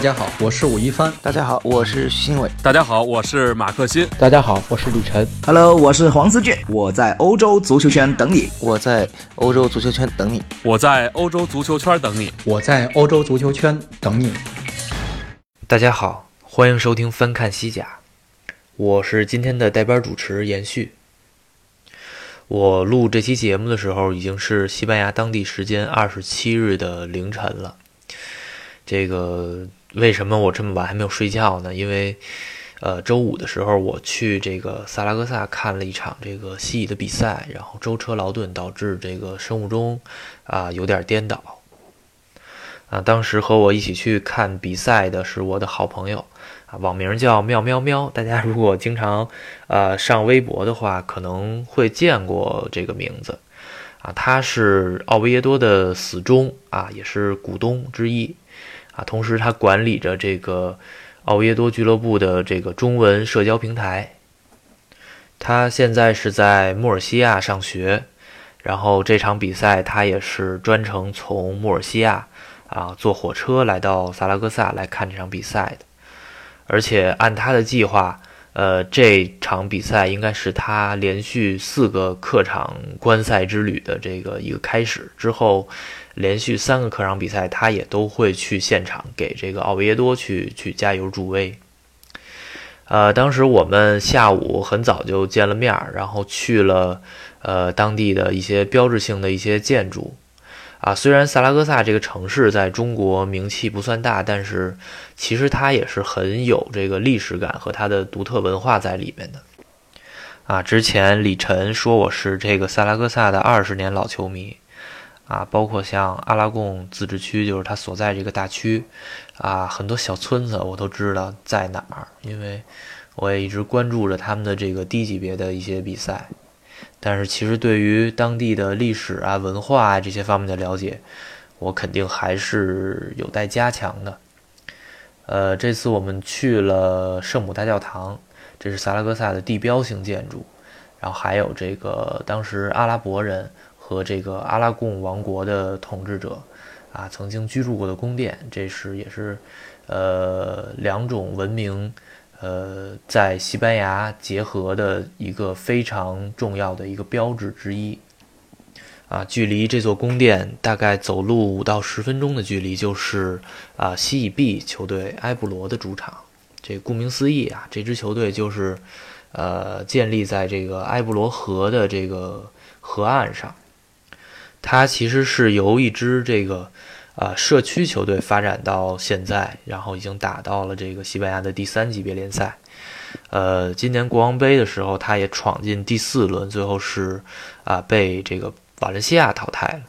大家好，我是武一帆。大家好，我是徐新伟。大家好，我是马克欣。大家好，我是李晨。Hello，我是黄思俊。我在欧洲足球圈等你。我在欧洲足球圈等你。我在欧洲足球圈等你。我在欧洲足球圈等你。大家好，欢迎收听翻看西甲，我是今天的代班主持延续。我录这期节目的时候，已经是西班牙当地时间二十七日的凌晨了。这个。为什么我这么晚还没有睡觉呢？因为，呃，周五的时候我去这个萨拉戈萨看了一场这个西乙的比赛，然后舟车劳顿导致这个生物钟啊有点颠倒。啊，当时和我一起去看比赛的是我的好朋友啊，网名叫妙喵喵。大家如果经常呃上微博的话，可能会见过这个名字啊。他是奥维耶多的死忠啊，也是股东之一。啊，同时他管理着这个奥耶多俱乐部的这个中文社交平台。他现在是在穆尔西亚上学，然后这场比赛他也是专程从穆尔西亚啊坐火车来到萨拉戈萨来看这场比赛的。而且按他的计划，呃，这场比赛应该是他连续四个客场观赛之旅的这个一个开始之后。连续三个客场比赛，他也都会去现场给这个奥维耶多去去加油助威。呃，当时我们下午很早就见了面，然后去了呃当地的一些标志性的一些建筑。啊，虽然萨拉戈萨这个城市在中国名气不算大，但是其实它也是很有这个历史感和它的独特文化在里面的。啊，之前李晨说我是这个萨拉戈萨的二十年老球迷。啊，包括像阿拉贡自治区，就是它所在这个大区，啊，很多小村子我都知道在哪儿，因为我也一直关注着他们的这个低级别的一些比赛。但是其实对于当地的历史啊、文化啊这些方面的了解，我肯定还是有待加强的。呃，这次我们去了圣母大教堂，这是萨拉戈萨的地标性建筑，然后还有这个当时阿拉伯人。和这个阿拉贡王国的统治者，啊，曾经居住过的宫殿，这是也是，呃，两种文明，呃，在西班牙结合的一个非常重要的一个标志之一。啊，距离这座宫殿大概走路五到十分钟的距离，就是啊西乙 B 球队埃布罗的主场。这顾名思义啊，这支球队就是，呃，建立在这个埃布罗河的这个河岸上。它其实是由一支这个，呃，社区球队发展到现在，然后已经打到了这个西班牙的第三级别联赛。呃，今年国王杯的时候，他也闯进第四轮，最后是啊被这个瓦伦西亚淘汰了。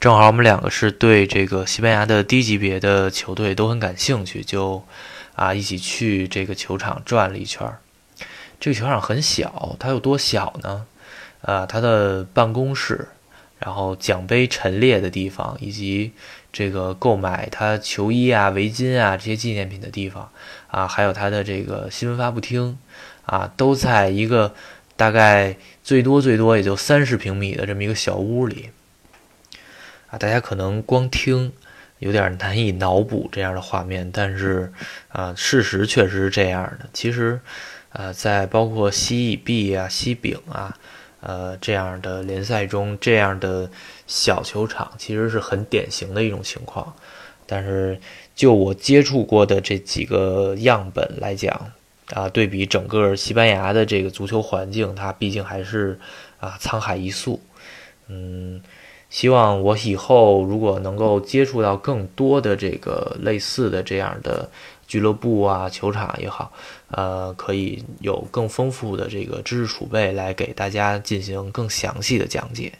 正好我们两个是对这个西班牙的低级别的球队都很感兴趣，就啊一起去这个球场转了一圈。这个球场很小，它有多小呢？啊，他的办公室，然后奖杯陈列的地方，以及这个购买他球衣啊、围巾啊这些纪念品的地方，啊，还有他的这个新闻发布厅，啊，都在一个大概最多最多也就三十平米的这么一个小屋里。啊，大家可能光听有点难以脑补这样的画面，但是啊，事实确实是这样的。其实，呃，在包括西乙 B 啊、西丙啊。呃，这样的联赛中，这样的小球场其实是很典型的一种情况。但是，就我接触过的这几个样本来讲，啊，对比整个西班牙的这个足球环境，它毕竟还是啊沧海一粟。嗯，希望我以后如果能够接触到更多的这个类似的这样的。俱乐部啊，球场也好，呃，可以有更丰富的这个知识储备来给大家进行更详细的讲解。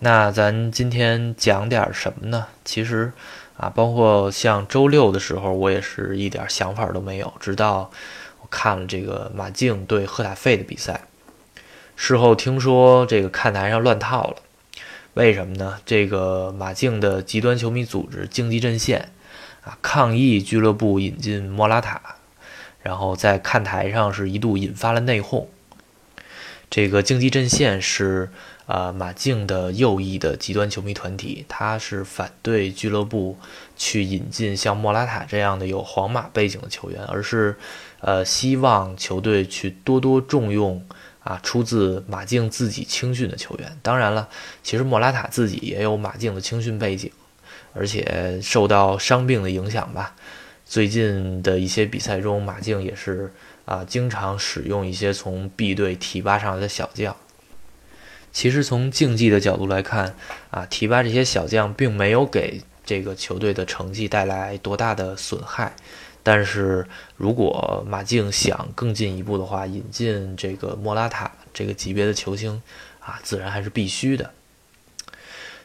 那咱今天讲点什么呢？其实啊，包括像周六的时候，我也是一点想法都没有。直到我看了这个马竞对赫塔费的比赛，事后听说这个看台上乱套了，为什么呢？这个马竞的极端球迷组织竞技阵线。抗议俱乐部引进莫拉塔，然后在看台上是一度引发了内讧。这个竞技阵线是啊马竞的右翼的极端球迷团体，他是反对俱乐部去引进像莫拉塔这样的有皇马背景的球员，而是呃希望球队去多多重用啊出自马竞自己青训的球员。当然了，其实莫拉塔自己也有马竞的青训背景，而且受到伤病的影响吧。最近的一些比赛中，马竞也是啊，经常使用一些从 B 队提拔上来的小将。其实从竞技的角度来看，啊，提拔这些小将并没有给这个球队的成绩带来多大的损害。但是如果马竞想更进一步的话，引进这个莫拉塔这个级别的球星，啊，自然还是必须的。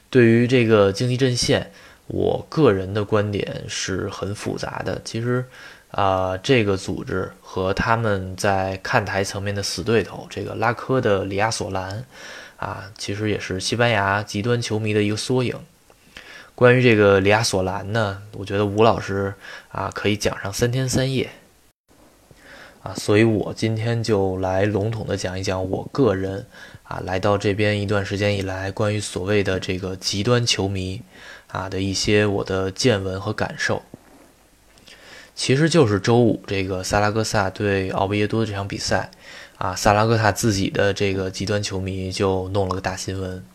对于这个竞技阵线。我个人的观点是很复杂的。其实，啊，这个组织和他们在看台层面的死对头，这个拉科的里亚索兰，啊，其实也是西班牙极端球迷的一个缩影。关于这个里亚索兰呢，我觉得吴老师啊可以讲上三天三夜。啊，所以我今天就来笼统的讲一讲我个人啊来到这边一段时间以来，关于所谓的这个极端球迷。啊的一些我的见闻和感受，其实就是周五这个萨拉戈萨对奥维耶多这场比赛，啊，萨拉戈萨自己的这个极端球迷就弄了个大新闻。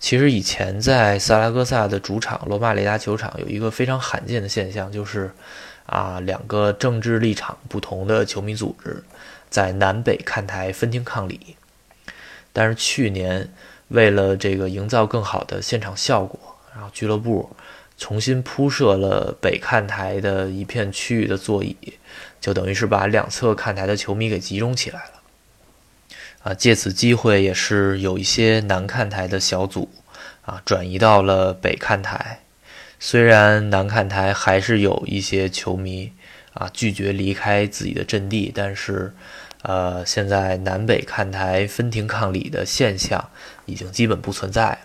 其实以前在萨拉戈萨的主场罗马雷达球场有一个非常罕见的现象，就是啊，两个政治立场不同的球迷组织在南北看台分庭抗礼。但是去年为了这个营造更好的现场效果。然后俱乐部重新铺设了北看台的一片区域的座椅，就等于是把两侧看台的球迷给集中起来了。啊，借此机会也是有一些南看台的小组啊转移到了北看台。虽然南看台还是有一些球迷啊拒绝离开自己的阵地，但是呃，现在南北看台分庭抗礼的现象已经基本不存在了。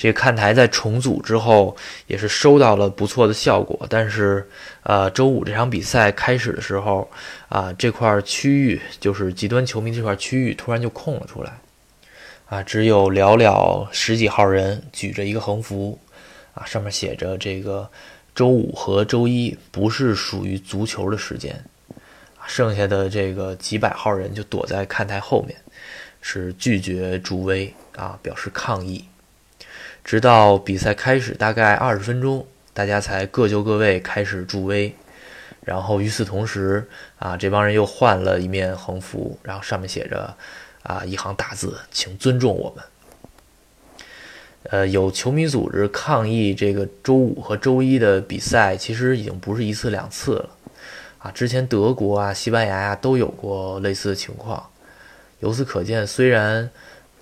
这个看台在重组之后也是收到了不错的效果，但是，呃，周五这场比赛开始的时候，啊，这块区域就是极端球迷这块区域突然就空了出来，啊，只有寥寥十几号人举着一个横幅，啊，上面写着这个周五和周一不是属于足球的时间，剩下的这个几百号人就躲在看台后面，是拒绝助威啊，表示抗议。直到比赛开始大概二十分钟，大家才各就各位开始助威。然后与此同时，啊，这帮人又换了一面横幅，然后上面写着，啊，一行大字，请尊重我们。呃，有球迷组织抗议这个周五和周一的比赛，其实已经不是一次两次了。啊，之前德国啊、西班牙呀都有过类似的情况。由此可见，虽然。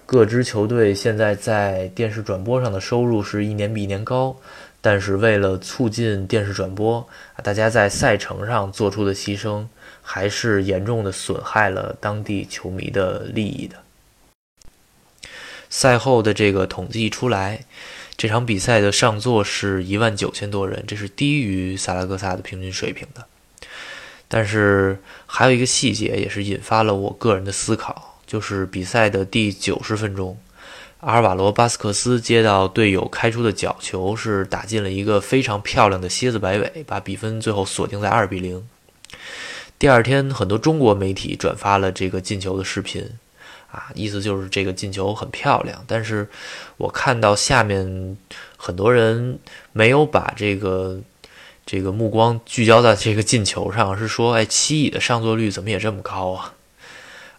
各支球队现在在电视转播上的收入是一年比一年高，但是为了促进电视转播，大家在赛程上做出的牺牲，还是严重的损害了当地球迷的利益的。赛后的这个统计出来，这场比赛的上座是一万九千多人，这是低于萨拉戈萨的平均水平的。但是还有一个细节，也是引发了我个人的思考。就是比赛的第九十分钟，阿尔瓦罗·巴斯克斯接到队友开出的角球，是打进了一个非常漂亮的蝎子摆尾，把比分最后锁定在二比零。第二天，很多中国媒体转发了这个进球的视频，啊，意思就是这个进球很漂亮。但是我看到下面很多人没有把这个这个目光聚焦在这个进球上，是说，哎，七乙的上座率怎么也这么高啊？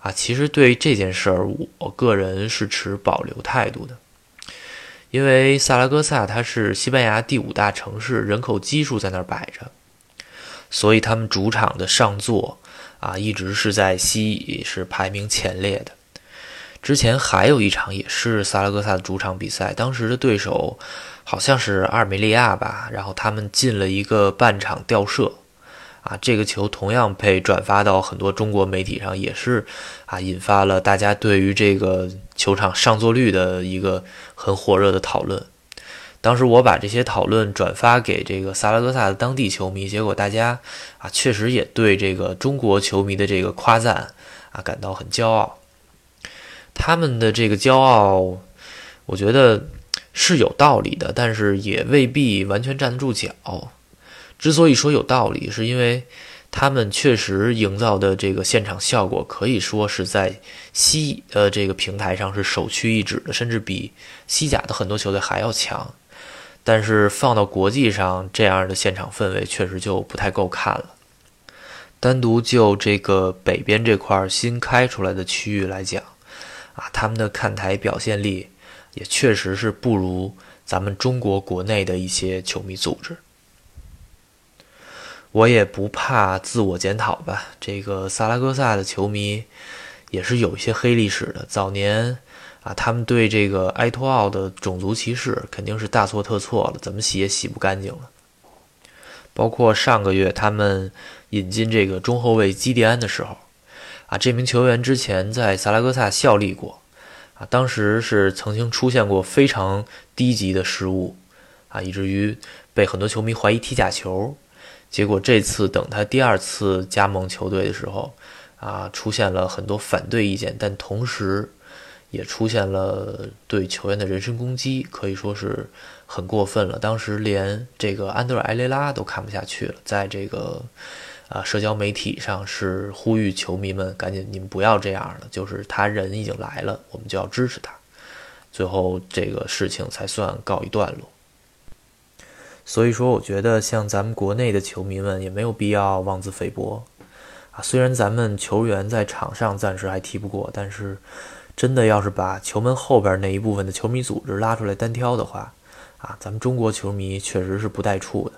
啊，其实对于这件事儿，我个人是持保留态度的，因为萨拉戈萨它是西班牙第五大城市，人口基数在那儿摆着，所以他们主场的上座啊，一直是在西乙是排名前列的。之前还有一场也是萨拉戈萨的主场比赛，当时的对手好像是阿尔梅利亚吧，然后他们进了一个半场吊射。啊，这个球同样被转发到很多中国媒体上，也是啊，引发了大家对于这个球场上座率的一个很火热的讨论。当时我把这些讨论转发给这个萨拉戈萨的当地球迷，结果大家啊，确实也对这个中国球迷的这个夸赞啊感到很骄傲。他们的这个骄傲，我觉得是有道理的，但是也未必完全站得住脚。之所以说有道理，是因为他们确实营造的这个现场效果，可以说是在西呃这个平台上是首屈一指的，甚至比西甲的很多球队还要强。但是放到国际上，这样的现场氛围确实就不太够看了。单独就这个北边这块新开出来的区域来讲，啊，他们的看台表现力也确实是不如咱们中国国内的一些球迷组织。我也不怕自我检讨吧，这个萨拉戈萨的球迷也是有一些黑历史的。早年啊，他们对这个埃托奥的种族歧视肯定是大错特错了，怎么洗也洗不干净了。包括上个月他们引进这个中后卫基蒂安的时候，啊，这名球员之前在萨拉戈萨效力过，啊，当时是曾经出现过非常低级的失误，啊，以至于被很多球迷怀疑踢假球。结果这次等他第二次加盟球队的时候，啊，出现了很多反对意见，但同时也出现了对球员的人身攻击，可以说是很过分了。当时连这个安德尔·埃雷拉都看不下去了，在这个啊社交媒体上是呼吁球迷们赶紧你们不要这样了，就是他人已经来了，我们就要支持他。最后这个事情才算告一段落。所以说，我觉得像咱们国内的球迷们也没有必要妄自菲薄啊。虽然咱们球员在场上暂时还踢不过，但是真的要是把球门后边那一部分的球迷组织拉出来单挑的话，啊，咱们中国球迷确实是不带怵的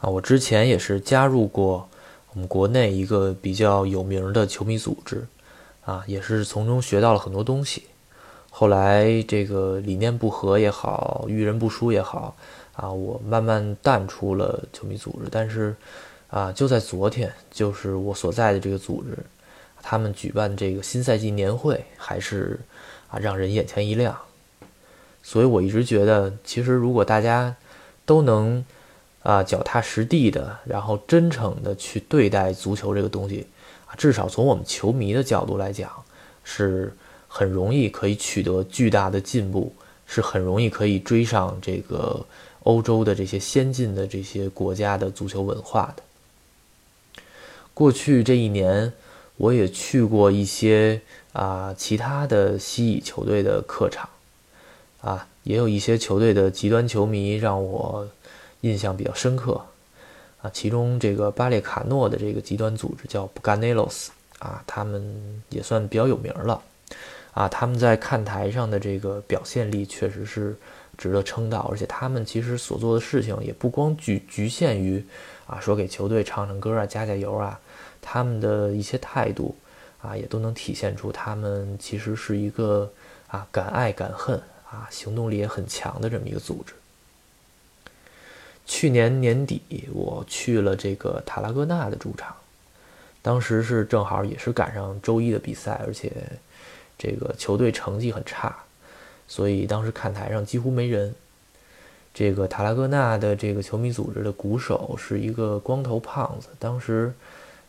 啊。我之前也是加入过我们国内一个比较有名的球迷组织啊，也是从中学到了很多东西。后来这个理念不合也好，遇人不淑也好。啊，我慢慢淡出了球迷组织，但是，啊，就在昨天，就是我所在的这个组织，他们举办这个新赛季年会，还是啊让人眼前一亮。所以我一直觉得，其实如果大家都能啊脚踏实地的，然后真诚的去对待足球这个东西，啊，至少从我们球迷的角度来讲，是很容易可以取得巨大的进步，是很容易可以追上这个。欧洲的这些先进的这些国家的足球文化的。过去这一年，我也去过一些啊其他的西乙球队的客场，啊，也有一些球队的极端球迷让我印象比较深刻，啊，其中这个巴列卡诺的这个极端组织叫布加内罗斯，啊，他们也算比较有名了，啊，他们在看台上的这个表现力确实是。值得称道，而且他们其实所做的事情也不光局局限于，啊，说给球队唱唱歌啊，加加油啊，他们的一些态度，啊，也都能体现出他们其实是一个啊敢爱敢恨啊行动力也很强的这么一个组织。去年年底我去了这个塔拉戈纳的主场，当时是正好也是赶上周一的比赛，而且这个球队成绩很差。所以当时看台上几乎没人。这个塔拉戈纳的这个球迷组织的鼓手是一个光头胖子。当时，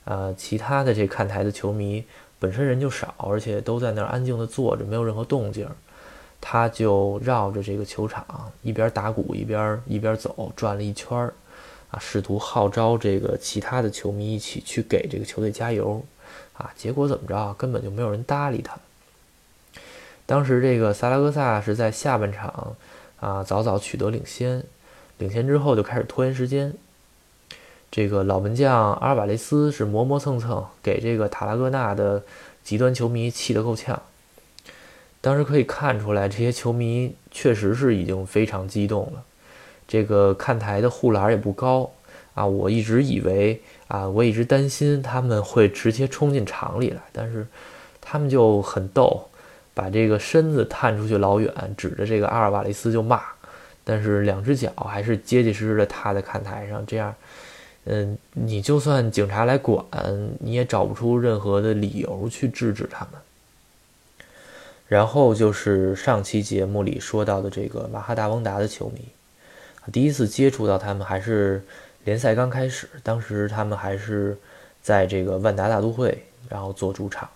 呃，其他的这看台的球迷本身人就少，而且都在那儿安静的坐着，没有任何动静。他就绕着这个球场一边打鼓一边一边走，转了一圈儿，啊，试图号召这个其他的球迷一起去给这个球队加油，啊，结果怎么着？根本就没有人搭理他。当时这个萨拉戈萨是在下半场，啊，早早取得领先，领先之后就开始拖延时间。这个老门将阿尔瓦雷斯是磨磨蹭蹭，给这个塔拉戈纳的极端球迷气得够呛。当时可以看出来，这些球迷确实是已经非常激动了。这个看台的护栏也不高，啊，我一直以为啊，我一直担心他们会直接冲进场里来，但是他们就很逗。把这个身子探出去老远，指着这个阿尔瓦雷斯就骂，但是两只脚还是结结实实的踏在看台上。这样，嗯，你就算警察来管，你也找不出任何的理由去制止他们。然后就是上期节目里说到的这个马哈达翁达的球迷，第一次接触到他们还是联赛刚开始，当时他们还是在这个万达大都会，然后做主场。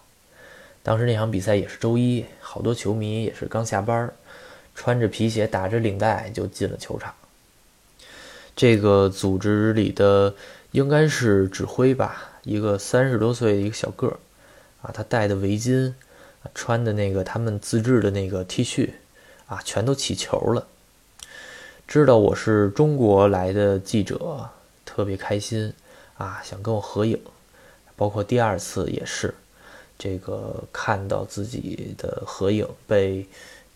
当时那场比赛也是周一，好多球迷也是刚下班，穿着皮鞋打着领带就进了球场。这个组织里的应该是指挥吧，一个三十多岁的一个小个儿，啊，他戴的围巾，穿的那个他们自制的那个 T 恤，啊，全都起球了。知道我是中国来的记者，特别开心，啊，想跟我合影，包括第二次也是，这个看到自己的合影被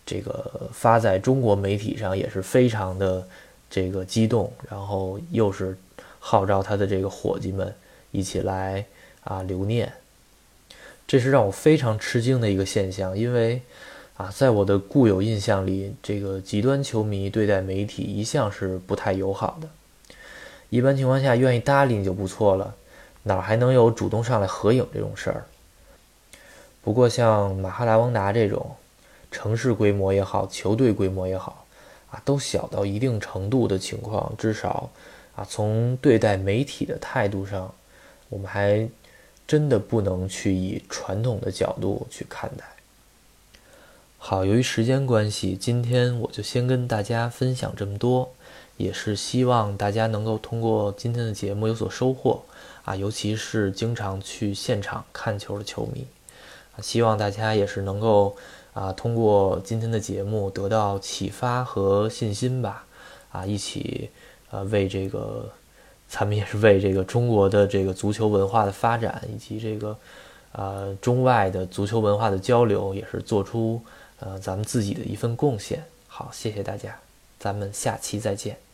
这个发在中国媒体上，也是非常的。这个激动，然后又是号召他的这个伙计们一起来啊留念，这是让我非常吃惊的一个现象，因为啊，在我的固有印象里，这个极端球迷对待媒体一向是不太友好的，一般情况下愿意搭理你就不错了，哪还能有主动上来合影这种事儿？不过像马哈达翁达这种城市规模也好，球队规模也好。啊，都小到一定程度的情况，至少啊，从对待媒体的态度上，我们还真的不能去以传统的角度去看待。好，由于时间关系，今天我就先跟大家分享这么多，也是希望大家能够通过今天的节目有所收获啊，尤其是经常去现场看球的球迷，希望大家也是能够。啊，通过今天的节目得到启发和信心吧，啊，一起，呃，为这个，咱们也是为这个中国的这个足球文化的发展，以及这个，呃，中外的足球文化的交流，也是做出，呃，咱们自己的一份贡献。好，谢谢大家，咱们下期再见。